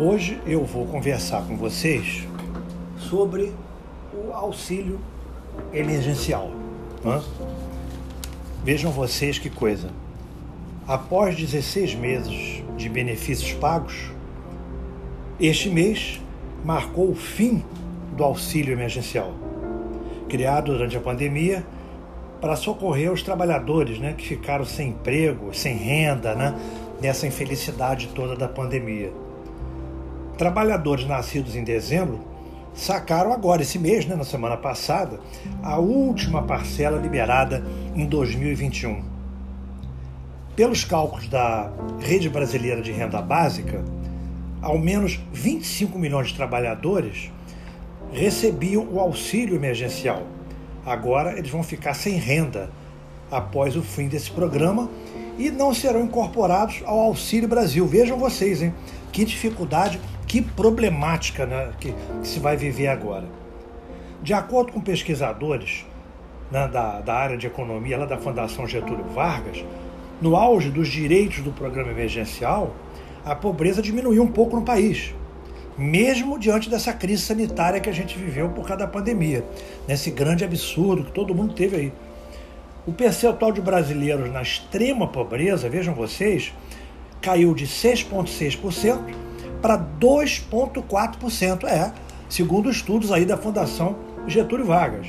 Hoje eu vou conversar com vocês sobre o auxílio emergencial. Né? Vejam vocês que coisa. Após 16 meses de benefícios pagos, este mês marcou o fim do auxílio emergencial, criado durante a pandemia para socorrer os trabalhadores né, que ficaram sem emprego, sem renda, né, nessa infelicidade toda da pandemia. Trabalhadores nascidos em dezembro sacaram agora, esse mês, né, na semana passada, a última parcela liberada em 2021. Pelos cálculos da Rede Brasileira de Renda Básica, ao menos 25 milhões de trabalhadores recebiam o auxílio emergencial. Agora eles vão ficar sem renda após o fim desse programa e não serão incorporados ao Auxílio Brasil. Vejam vocês, hein? Que dificuldade que problemática né, que, que, se vai viver agora. De acordo com pesquisadores né, da, da área de economia lá da Fundação Getúlio Vargas, no auge dos direitos do programa emergencial, a pobreza diminuiu um pouco no país, mesmo diante dessa crise sanitária que a gente viveu por causa da pandemia, nesse grande absurdo que todo mundo teve aí. O percentual de brasileiros na extrema pobreza, vejam vocês, caiu de 6,6% para 2,4%. É, segundo estudos aí da Fundação Getúlio Vargas.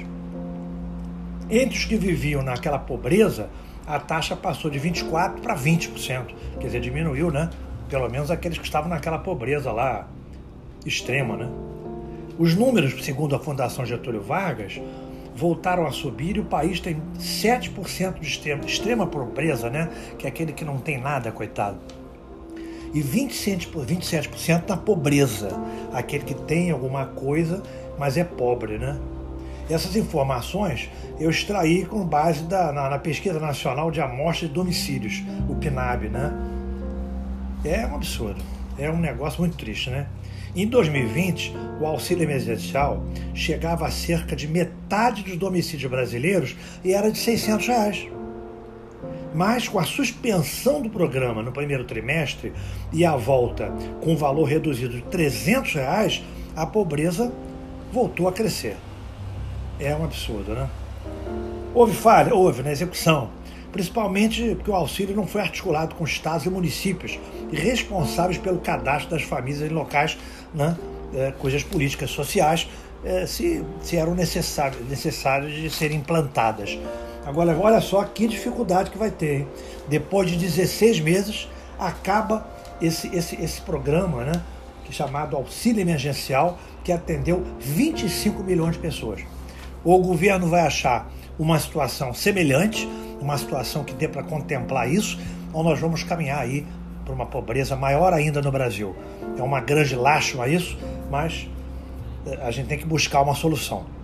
Entre os que viviam naquela pobreza, a taxa passou de 24% para 20%. Quer dizer, diminuiu, né? Pelo menos aqueles que estavam naquela pobreza lá extrema, né? Os números, segundo a Fundação Getúlio Vargas, voltaram a subir e o país tem 7% de extrema, extrema pobreza, né? Que é aquele que não tem nada, coitado e 27%, 27 na pobreza, aquele que tem alguma coisa, mas é pobre, né? Essas informações eu extraí com base da, na, na Pesquisa Nacional de Amostras de Domicílios, o PNAB, né? É um absurdo, é um negócio muito triste, né? Em 2020, o auxílio emergencial chegava a cerca de metade dos domicílios brasileiros e era de 600 reais. Mas com a suspensão do programa no primeiro trimestre e a volta com valor reduzido de 300 reais, a pobreza voltou a crescer. É um absurdo, né? Houve falha? Houve na execução. Principalmente porque o auxílio não foi articulado com estados e municípios responsáveis pelo cadastro das famílias em locais né, é, cujas políticas sociais é, se, se eram necessárias, necessárias de serem implantadas. Agora, olha só que dificuldade que vai ter. Hein? Depois de 16 meses, acaba esse, esse, esse programa, né? Que é chamado Auxílio Emergencial, que atendeu 25 milhões de pessoas. O governo vai achar uma situação semelhante, uma situação que dê para contemplar isso, ou nós vamos caminhar aí para uma pobreza maior ainda no Brasil. É uma grande lástima isso, mas eh, a gente tem que buscar uma solução.